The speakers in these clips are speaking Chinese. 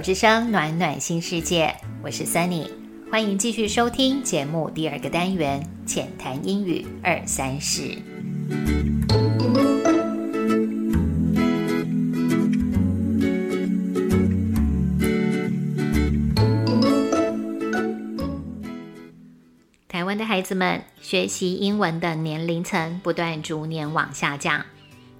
之声，暖暖新世界，我是 Sunny，欢迎继续收听节目第二个单元浅谈英语二三十。台湾的孩子们学习英文的年龄层不断逐年往下降。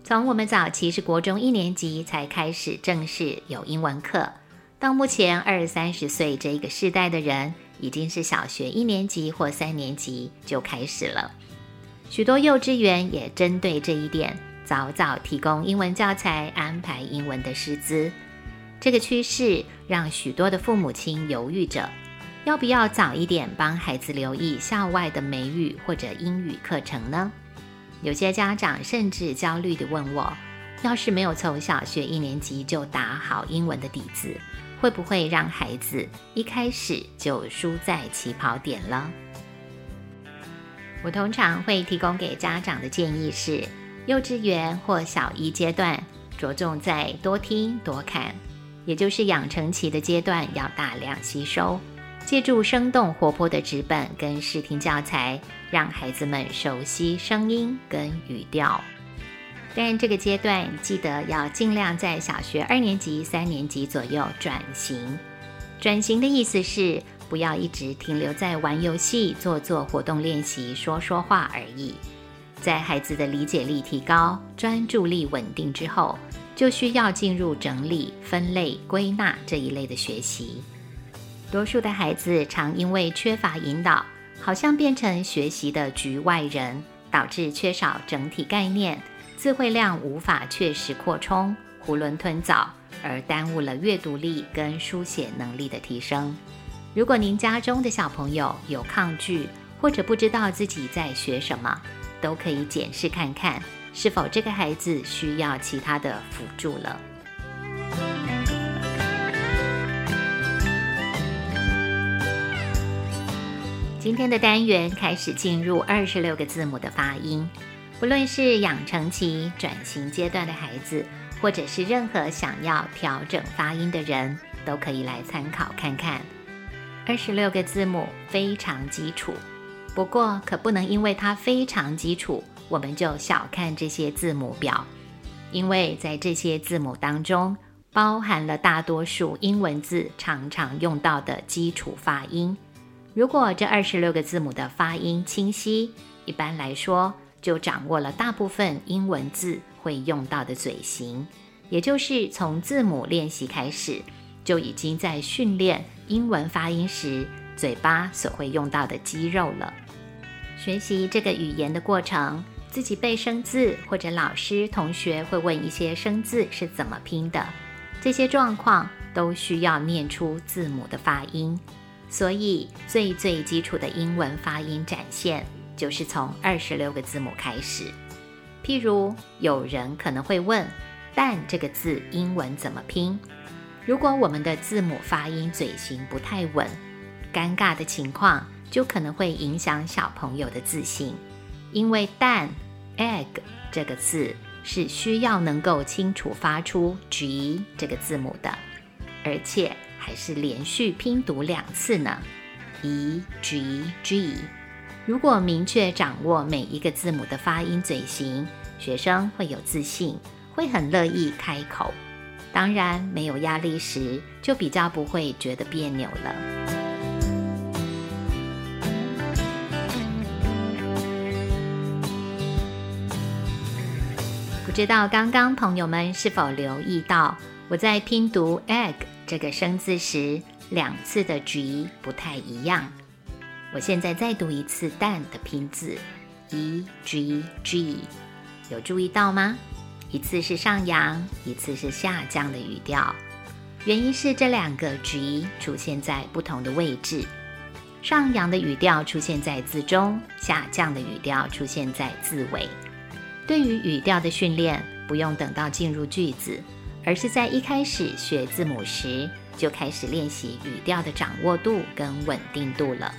从我们早期是国中一年级才开始正式有英文课，到目前二三十岁这个世代的人，已经是小学一年级或三年级就开始了。许多幼稚园也针对这一点，早早提供英文教材，安排英文的师资。这个趋势让许多的父母亲犹豫着，要不要早一点帮孩子留意校外的美语或者英语课程呢？有些家长甚至焦虑地问我：“要是没有从小学一年级就打好英文的底子，会不会让孩子一开始就输在起跑点了？”我通常会提供给家长的建议是：幼稚园或小一阶段，着重在多听多看，也就是养成期的阶段，要大量吸收。借助生动活泼的纸本跟视听教材，让孩子们熟悉声音跟语调。但这个阶段记得要尽量在小学二年级、三年级左右转型。转型的意思是不要一直停留在玩游戏、做做活动练习、说说话而已。在孩子的理解力提高、专注力稳定之后，就需要进入整理、分类、归纳这一类的学习。多数的孩子常因为缺乏引导，好像变成学习的局外人，导致缺少整体概念，词汇量无法确实扩充，囫囵吞枣，而耽误了阅读力跟书写能力的提升。如果您家中的小朋友有抗拒，或者不知道自己在学什么，都可以检视看看，是否这个孩子需要其他的辅助了。今天的单元开始进入二十六个字母的发音，不论是养成期、转型阶段的孩子，或者是任何想要调整发音的人，都可以来参考看看。二十六个字母非常基础，不过可不能因为它非常基础，我们就小看这些字母表，因为在这些字母当中，包含了大多数英文字常常用到的基础发音。如果这二十六个字母的发音清晰，一般来说就掌握了大部分英文字会用到的嘴型，也就是从字母练习开始，就已经在训练英文发音时嘴巴所会用到的肌肉了。学习这个语言的过程，自己背生字，或者老师同学会问一些生字是怎么拼的，这些状况都需要念出字母的发音。所以，最最基础的英文发音展现，就是从二十六个字母开始。譬如，有人可能会问“蛋”这个字英文怎么拼？如果我们的字母发音嘴型不太稳，尴尬的情况就可能会影响小朋友的自信，因为“蛋 ”（egg） 这个字是需要能够清楚发出 “g” 这个字母的，而且。还是连续拼读两次呢，e g g。如果明确掌握每一个字母的发音嘴型，学生会有自信，会很乐意开口。当然，没有压力时，就比较不会觉得别扭了。不知道刚刚朋友们是否留意到，我在拼读 egg。这个生字时，两次的 g 不太一样。我现在再读一次蛋的拼字，e g g，有注意到吗？一次是上扬，一次是下降的语调。原因是这两个 g 出现在不同的位置，上扬的语调出现在字中，下降的语调出现在字尾。对于语调的训练，不用等到进入句子。而是在一开始学字母时，就开始练习语调的掌握度跟稳定度了。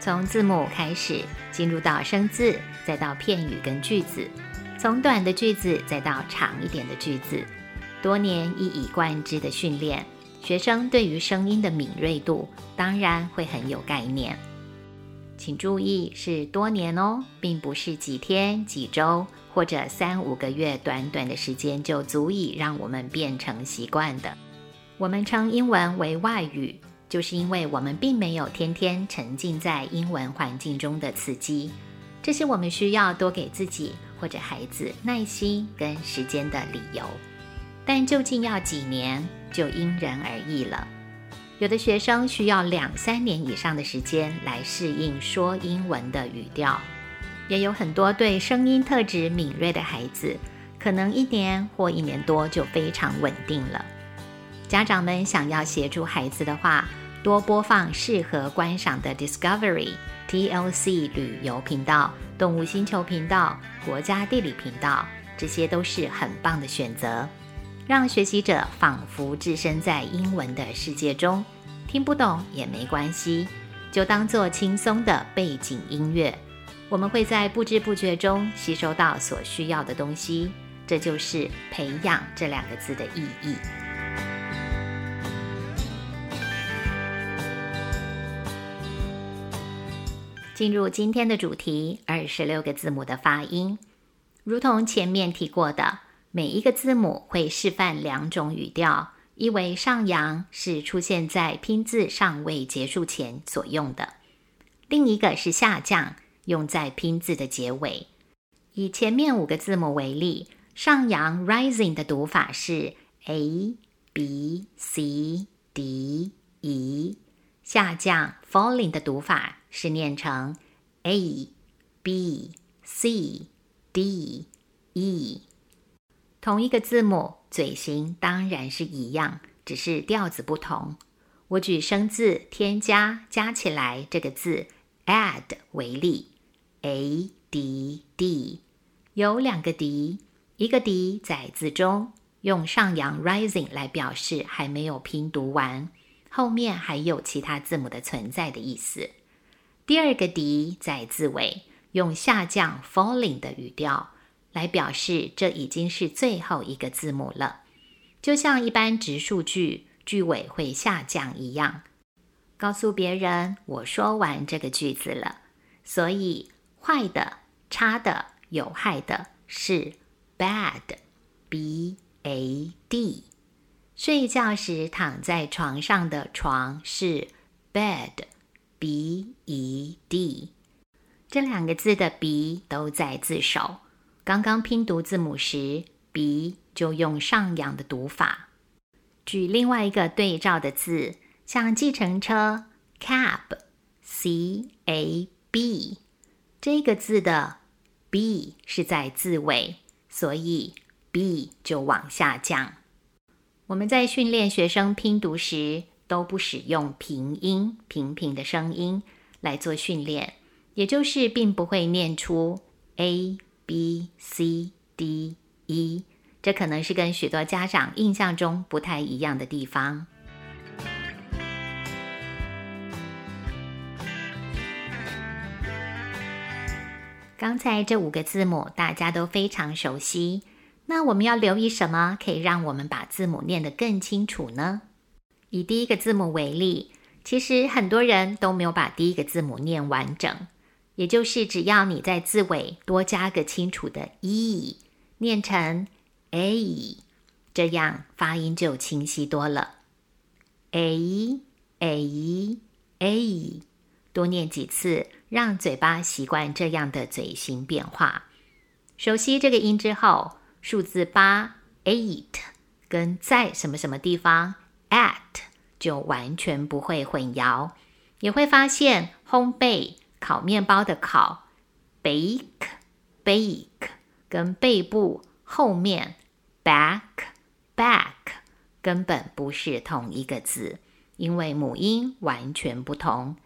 从字母开始，进入到生字，再到片语跟句子；从短的句子再到长一点的句子。多年一以贯之的训练，学生对于声音的敏锐度当然会很有概念。请注意，是多年哦，并不是几天、几周或者三五个月，短短的时间就足以让我们变成习惯的。我们称英文为外语，就是因为我们并没有天天沉浸在英文环境中的刺激，这是我们需要多给自己或者孩子耐心跟时间的理由。但究竟要几年，就因人而异了。有的学生需要两三年以上的时间来适应说英文的语调，也有很多对声音特质敏锐的孩子，可能一年或一年多就非常稳定了。家长们想要协助孩子的话，多播放适合观赏的 Discovery、TLC 旅游频道、动物星球频道、国家地理频道，这些都是很棒的选择。让学习者仿佛置身在英文的世界中，听不懂也没关系，就当做轻松的背景音乐。我们会在不知不觉中吸收到所需要的东西，这就是“培养”这两个字的意义。进入今天的主题：二十六个字母的发音，如同前面提过的。每一个字母会示范两种语调，一为上扬，是出现在拼字尚未结束前所用的；另一个是下降，用在拼字的结尾。以前面五个字母为例，上扬 rising 的读法是 a b c d e，下降 falling 的读法是念成 a b c d e。同一个字母，嘴型当然是一样，只是调子不同。我举生字“添加”加起来这个字 “add” 为例，a d d 有两个 d，一个 d 在字中，用上扬 rising 来表示还没有拼读完，后面还有其他字母的存在的意思。第二个 d 在字尾，用下降 falling 的语调。来表示这已经是最后一个字母了，就像一般直述句句尾会下降一样，告诉别人我说完这个句子了。所以坏的、差的、有害的是 bad，b a d。睡觉时躺在床上的床是 bed，b e d。这两个字的 b 都在字首。刚刚拼读字母时，b 就用上扬的读法。举另外一个对照的字，像计程车 cab，c a b，这个字的 b 是在字尾，所以 b 就往下降。我们在训练学生拼读时，都不使用平音平平的声音来做训练，也就是并不会念出 a。B C D E，这可能是跟许多家长印象中不太一样的地方。刚才这五个字母大家都非常熟悉，那我们要留意什么可以让我们把字母念得更清楚呢？以第一个字母为例，其实很多人都没有把第一个字母念完整。也就是只要你在字尾多加个清楚的 e，念成 a，这样发音就清晰多了。a a a，多念几次，让嘴巴习惯这样的嘴型变化。熟悉这个音之后，数字八 eight 跟在什么什么地方 at 就完全不会混淆，也会发现烘焙。烤面包的烤，bake bake，跟背部后面 back back 根本不是同一个字，因为母音完全不同。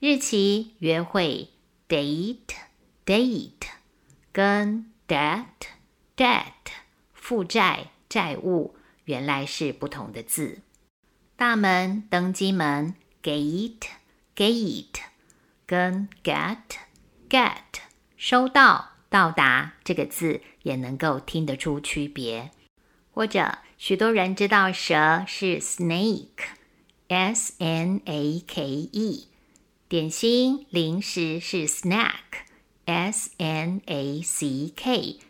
日期约会 date date，跟 debt debt 负债债务原来是不同的字。大门登机门 gate gate。跟 get get 收到到达这个字也能够听得出区别，或者许多人知道蛇是 snake，s n a k e，点心零食是 snack，s n a c k，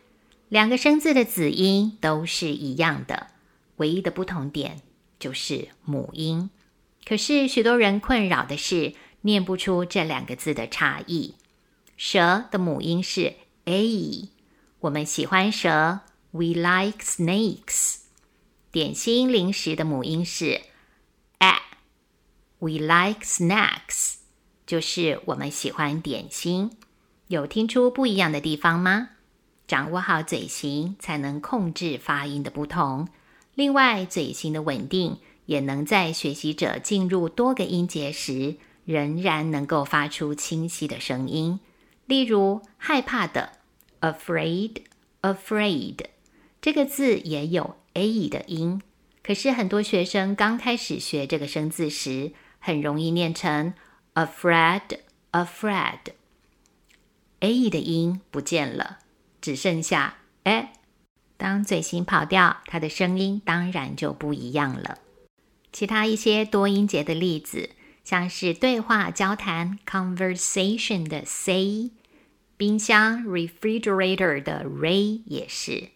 两个生字的子音都是一样的，唯一的不同点就是母音。可是许多人困扰的是念不出这两个字的差异。蛇的母音是 a，我们喜欢蛇，we like snakes。点心零食的母音是 a，we like snacks，就是我们喜欢点心。有听出不一样的地方吗？掌握好嘴型，才能控制发音的不同。另外，嘴型的稳定，也能在学习者进入多个音节时，仍然能够发出清晰的声音。例如，害怕的 afraid，afraid 这个字也有。a 的音，可是很多学生刚开始学这个生字时，很容易念成 afraid，afraid。a 的音不见了，只剩下 a。当嘴型跑掉，它的声音当然就不一样了。其他一些多音节的例子，像是对话、交谈 conversation 的 say，冰箱 refrigerator 的 ray 也是。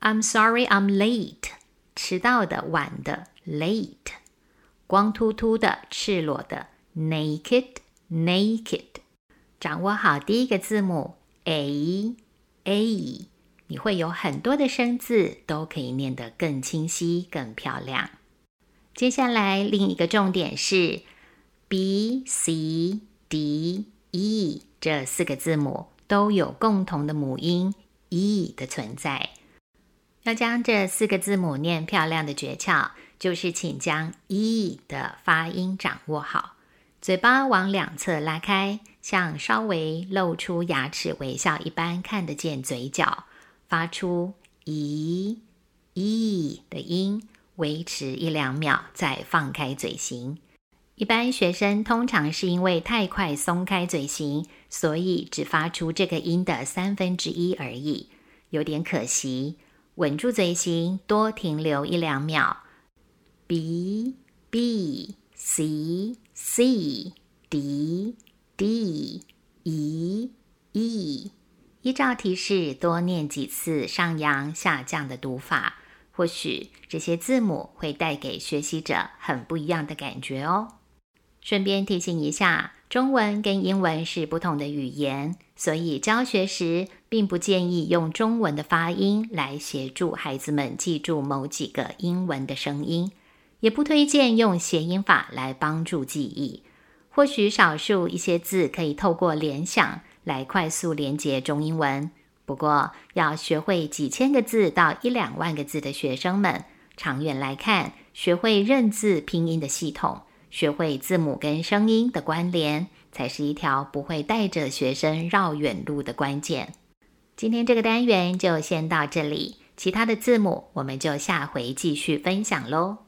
I'm sorry, I'm late。迟到的、晚的，late。光秃秃的、赤裸的，naked, naked。掌握好第一个字母 a a，你会有很多的生字都可以念得更清晰、更漂亮。接下来另一个重点是 b c d e 这四个字母都有共同的母音 e 的存在。要将这四个字母念漂亮的诀窍，就是请将 e 的发音掌握好，嘴巴往两侧拉开，像稍微露出牙齿微笑一般，看得见嘴角，发出咦咦的音，维持一两秒，再放开嘴型。一般学生通常是因为太快松开嘴型，所以只发出这个音的三分之一而已，有点可惜。稳住嘴型，多停留一两秒。b b c c d d e e，依照提示多念几次上扬下降的读法，或许这些字母会带给学习者很不一样的感觉哦。顺便提醒一下，中文跟英文是不同的语言，所以教学时并不建议用中文的发音来协助孩子们记住某几个英文的声音，也不推荐用谐音法来帮助记忆。或许少数一些字可以透过联想来快速连接中英文，不过要学会几千个字到一两万个字的学生们，长远来看，学会认字拼音的系统。学会字母跟声音的关联，才是一条不会带着学生绕远路的关键。今天这个单元就先到这里，其他的字母我们就下回继续分享喽。